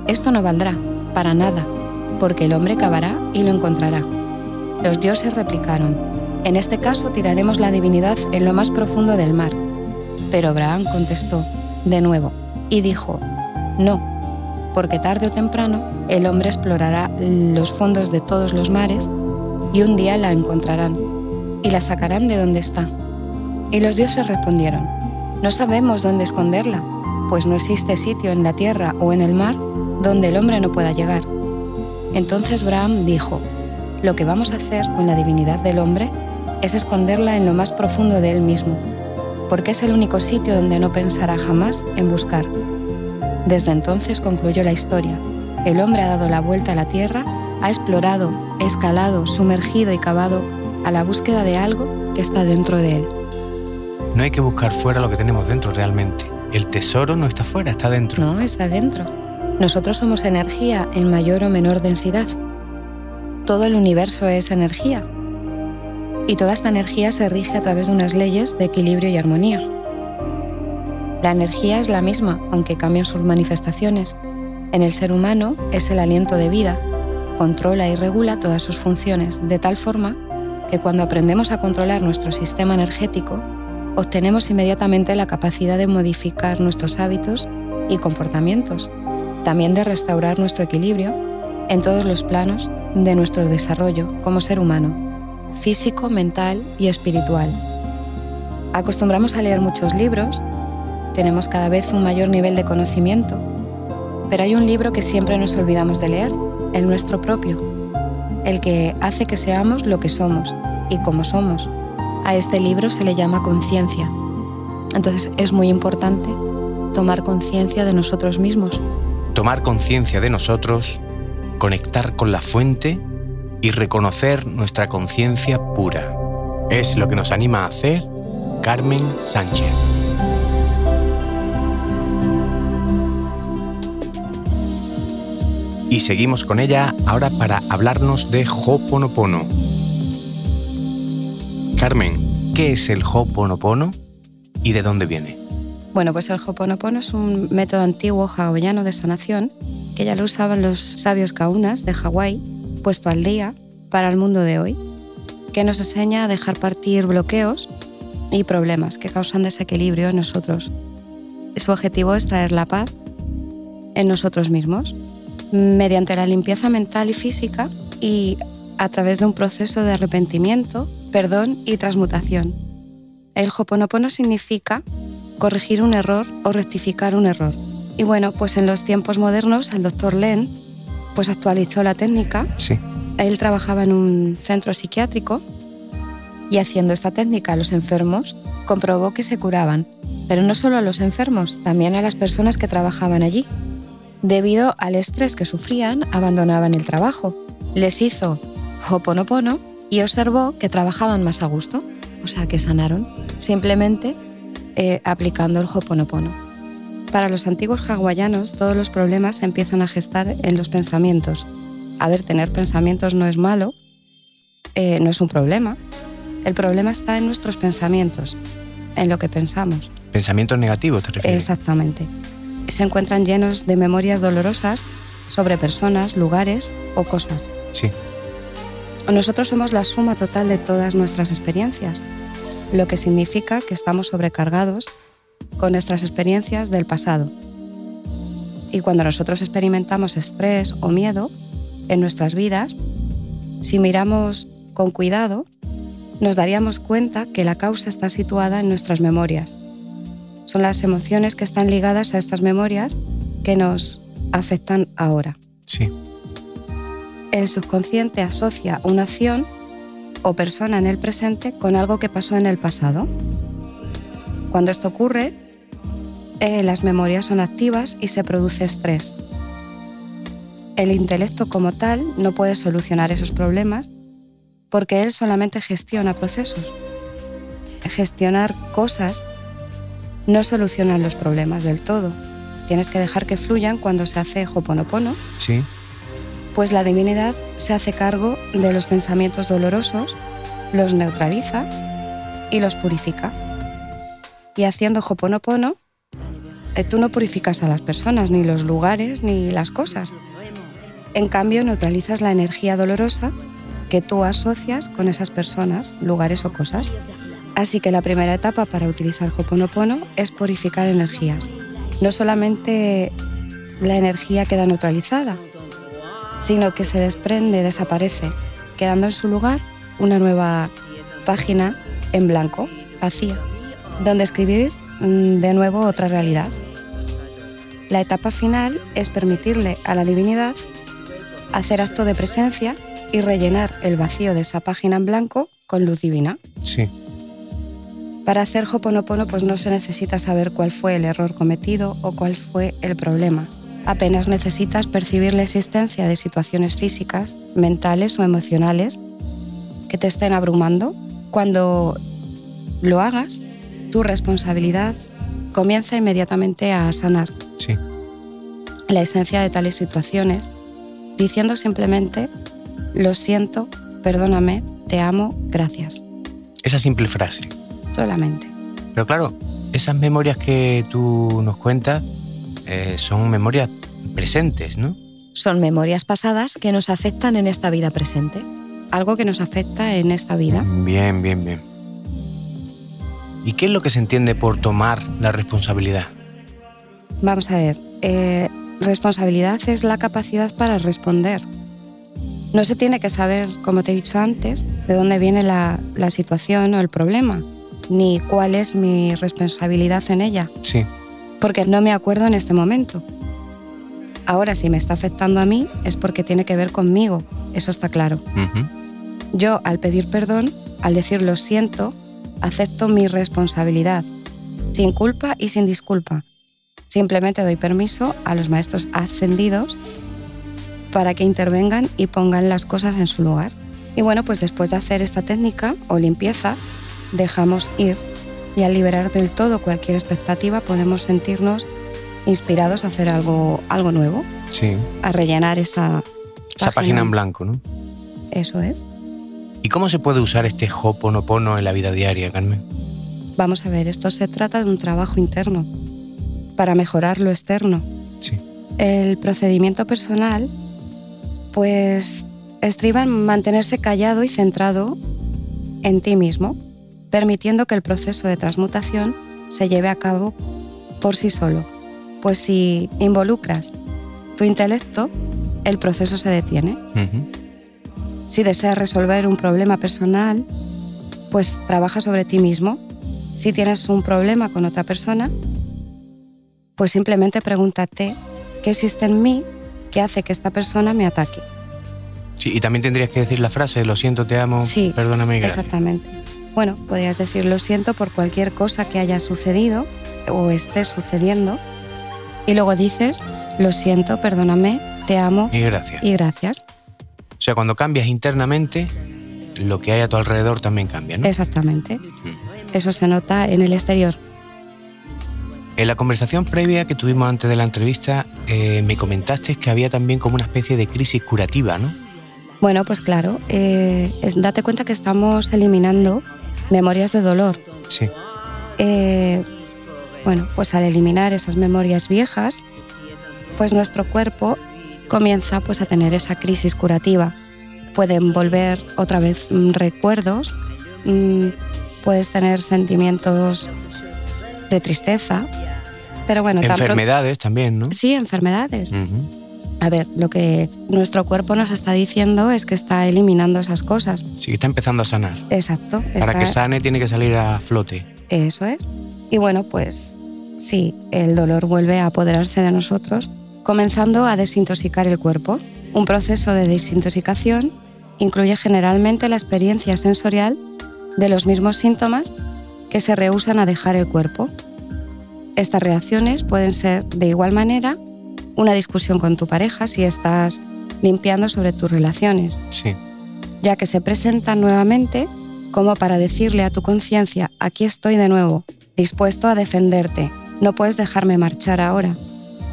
esto no valdrá, para nada, porque el hombre cavará y lo encontrará. Los dioses replicaron, en este caso tiraremos la divinidad en lo más profundo del mar. Pero Abraham contestó, de nuevo, y dijo, no, porque tarde o temprano el hombre explorará los fondos de todos los mares y un día la encontrarán y la sacarán de donde está. Y los dioses respondieron, no sabemos dónde esconderla, pues no existe sitio en la tierra o en el mar donde el hombre no pueda llegar. Entonces Braham dijo, lo que vamos a hacer con la divinidad del hombre es esconderla en lo más profundo de él mismo, porque es el único sitio donde no pensará jamás en buscar. Desde entonces concluyó la historia. El hombre ha dado la vuelta a la Tierra, ha explorado, escalado, sumergido y cavado a la búsqueda de algo que está dentro de él. No hay que buscar fuera lo que tenemos dentro realmente. El tesoro no está fuera, está dentro. No, está dentro. Nosotros somos energía en mayor o menor densidad. Todo el universo es energía. Y toda esta energía se rige a través de unas leyes de equilibrio y armonía. La energía es la misma, aunque cambian sus manifestaciones. En el ser humano es el aliento de vida, controla y regula todas sus funciones, de tal forma que cuando aprendemos a controlar nuestro sistema energético, obtenemos inmediatamente la capacidad de modificar nuestros hábitos y comportamientos también de restaurar nuestro equilibrio en todos los planos de nuestro desarrollo como ser humano, físico, mental y espiritual. Acostumbramos a leer muchos libros, tenemos cada vez un mayor nivel de conocimiento, pero hay un libro que siempre nos olvidamos de leer, el nuestro propio, el que hace que seamos lo que somos y como somos. A este libro se le llama conciencia. Entonces es muy importante tomar conciencia de nosotros mismos tomar conciencia de nosotros conectar con la fuente y reconocer nuestra conciencia pura. Es lo que nos anima a hacer Carmen Sánchez. Y seguimos con ella ahora para hablarnos de Hoponopono. Carmen, ¿qué es el Hoponopono y de dónde viene? Bueno, pues el Hoponopono es un método antiguo hawaiano de sanación que ya lo usaban los sabios kaunas de Hawái, puesto al día para el mundo de hoy, que nos enseña a dejar partir bloqueos y problemas que causan desequilibrio en nosotros. Su objetivo es traer la paz en nosotros mismos, mediante la limpieza mental y física y a través de un proceso de arrepentimiento, perdón y transmutación. El Hoponopono significa corregir un error o rectificar un error. Y bueno, pues en los tiempos modernos el doctor Len pues actualizó la técnica. Sí. Él trabajaba en un centro psiquiátrico y haciendo esta técnica a los enfermos comprobó que se curaban, pero no solo a los enfermos, también a las personas que trabajaban allí. Debido al estrés que sufrían, abandonaban el trabajo. Les hizo hoponopono y observó que trabajaban más a gusto, o sea que sanaron, simplemente eh, aplicando el Hoponopono. Para los antiguos hawaianos, todos los problemas se empiezan a gestar en los pensamientos. A ver, tener pensamientos no es malo, eh, no es un problema. El problema está en nuestros pensamientos, en lo que pensamos. ¿Pensamientos negativos te refieres? Exactamente. Se encuentran llenos de memorias dolorosas sobre personas, lugares o cosas. Sí. Nosotros somos la suma total de todas nuestras experiencias lo que significa que estamos sobrecargados con nuestras experiencias del pasado. Y cuando nosotros experimentamos estrés o miedo en nuestras vidas, si miramos con cuidado, nos daríamos cuenta que la causa está situada en nuestras memorias. Son las emociones que están ligadas a estas memorias que nos afectan ahora. Sí. El subconsciente asocia una acción o persona en el presente con algo que pasó en el pasado. Cuando esto ocurre, eh, las memorias son activas y se produce estrés. El intelecto como tal no puede solucionar esos problemas porque él solamente gestiona procesos. Gestionar cosas no solucionan los problemas del todo. Tienes que dejar que fluyan cuando se hace hoponopono. Sí pues la divinidad se hace cargo de los pensamientos dolorosos, los neutraliza y los purifica. Y haciendo Hoponopono, eh, tú no purificas a las personas, ni los lugares, ni las cosas. En cambio, neutralizas la energía dolorosa que tú asocias con esas personas, lugares o cosas. Así que la primera etapa para utilizar Hoponopono es purificar energías. No solamente la energía queda neutralizada, sino que se desprende, desaparece, quedando en su lugar una nueva página en blanco, vacía, donde escribir mm, de nuevo otra realidad. La etapa final es permitirle a la divinidad hacer acto de presencia y rellenar el vacío de esa página en blanco con luz divina. Sí. Para hacer Hoponopono pues no se necesita saber cuál fue el error cometido o cuál fue el problema, Apenas necesitas percibir la existencia de situaciones físicas, mentales o emocionales que te estén abrumando. Cuando lo hagas, tu responsabilidad comienza inmediatamente a sanar. Sí. La esencia de tales situaciones, diciendo simplemente, lo siento, perdóname, te amo, gracias. Esa simple frase. Solamente. Pero claro, esas memorias que tú nos cuentas eh, son memorias presentes, ¿no? Son memorias pasadas que nos afectan en esta vida presente. Algo que nos afecta en esta vida. Bien, bien, bien. ¿Y qué es lo que se entiende por tomar la responsabilidad? Vamos a ver, eh, responsabilidad es la capacidad para responder. No se tiene que saber, como te he dicho antes, de dónde viene la, la situación o el problema, ni cuál es mi responsabilidad en ella. Sí porque no me acuerdo en este momento. Ahora, si me está afectando a mí, es porque tiene que ver conmigo, eso está claro. Yo, al pedir perdón, al decir lo siento, acepto mi responsabilidad, sin culpa y sin disculpa. Simplemente doy permiso a los maestros ascendidos para que intervengan y pongan las cosas en su lugar. Y bueno, pues después de hacer esta técnica o limpieza, dejamos ir y al liberar del todo cualquier expectativa podemos sentirnos inspirados a hacer algo, algo nuevo, Sí. a rellenar esa, Esa página en blanco, ¿no? Eso es. ¿Y cómo se puede usar este Ho'oponopono en la vida diaria, Carmen? Vamos a ver, esto se trata de un trabajo interno para mejorar lo externo. Sí. El procedimiento personal, pues, estriba en mantenerse callado y centrado en ti mismo, permitiendo que el proceso de transmutación se lleve a cabo por sí solo. Pues si involucras tu intelecto, el proceso se detiene. Ujú. Si deseas resolver un problema personal, pues trabaja sobre ti mismo. Si tienes un problema con otra persona, pues simplemente pregúntate qué existe en mí que hace que esta persona me ataque. Sí, y también tendrías que decir la frase, lo siento, te amo, Sí, perdóname gracias. Exactamente. Bueno, podrías decir lo siento por cualquier cosa que haya sucedido o esté sucediendo. Y luego dices lo siento, perdóname, te amo Y gracias. y gracias. O sea, cuando cambias internamente, lo que hay a tu alrededor también cambia, ¿no? Exactamente. Eso se nota en el exterior. En la conversación previa que tuvimos antes de la entrevista, eh, me comentaste que había también como una especie de crisis curativa, ¿no? Bueno, pues claro, eh, es- date cuenta que estamos eliminando memorias de dolor. Sí. Eh, bueno, pues al eliminar esas memorias viejas, pues nuestro cuerpo comienza pues a tener esa crisis curativa. Pueden volver otra vez mm, recuerdos, mm, puedes tener sentimientos de tristeza, pero bueno, tan Enfermedades también, ¿no? Sí, enfermedades. A ver, lo que nuestro cuerpo nos está diciendo es que está eliminando esas cosas. Sí, está empezando a sanar. Exacto. Para está- que sane tiene que salir a flote. Eso es. Y bueno, pues sí, el dolor vuelve a apoderarse de nosotros, comenzando a desintoxicar el cuerpo. Un proceso de desintoxicación incluye generalmente la experiencia sensorial de los mismos síntomas que se rehusan a dejar el cuerpo. Estas reacciones pueden ser de igual manera una discusión con tu pareja si estás limpiando sobre tus relaciones, Sí. ya que se presentan nuevamente como para decirle a tu conciencia, aquí estoy de nuevo, dispuesto a defenderte, no puedes dejarme marchar ahora.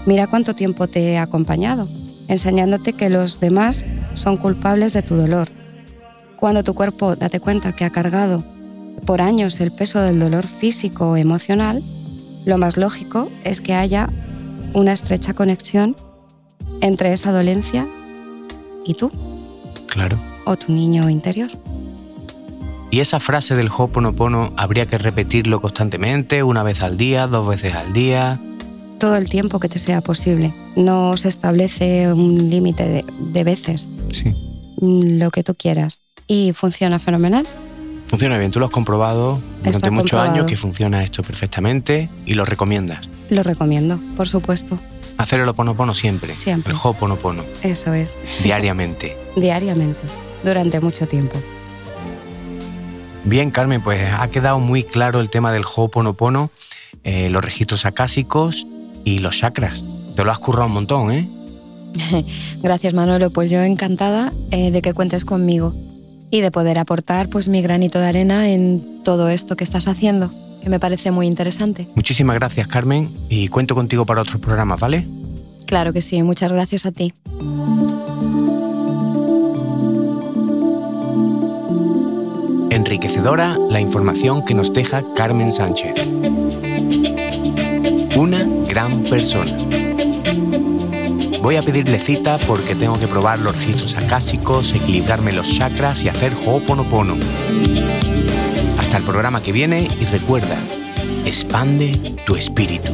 Mira cuánto tiempo te he acompañado, enseñándote que los demás son culpables de tu dolor. Cuando tu cuerpo date cuenta que ha cargado por años el peso del dolor físico o emocional, lo más lógico es que haya una estrecha conexión entre esa dolencia y tú Claro. o tu niño interior. Y esa frase del Ho'oponopono habría que repetirlo constantemente, una vez al día, dos veces al día. Todo el tiempo que te sea posible. No se establece un límite de, de veces, Sí. mm, lo que tú quieras. Y funciona fenomenal. Funciona bien, tú lo has comprobado durante muchos comprobado. años que funciona esto perfectamente y lo recomiendas. Lo recomiendo, por supuesto. Hacer el Ho'oponopono siempre. Siempre. El Ho'oponopono, Eso es, diariamente. diariamente, durante mucho tiempo. Bien, Carmen, pues ha quedado muy claro el tema del Ho'oponopono, eh, los registros acásicos y los chakras. Te lo has currado un montón, ¿eh? *laughs* Gracias Manolo, pues yo encantada eh, de que cuentes conmigo y de poder aportar pues mi granito de arena en todo esto que estás haciendo, que me parece muy interesante. Muchísimas gracias, Carmen, y cuento contigo para otros programas, ¿vale? Claro que sí, muchas gracias a ti. Enriquecedora la información que nos deja Carmen Sánchez. Persona. Voy a pedirle cita porque tengo que probar los registros acásicos, equilibrarme los chakras y hacer Ho'oponopono. Hasta el programa que viene y recuerda, expande tu espíritu.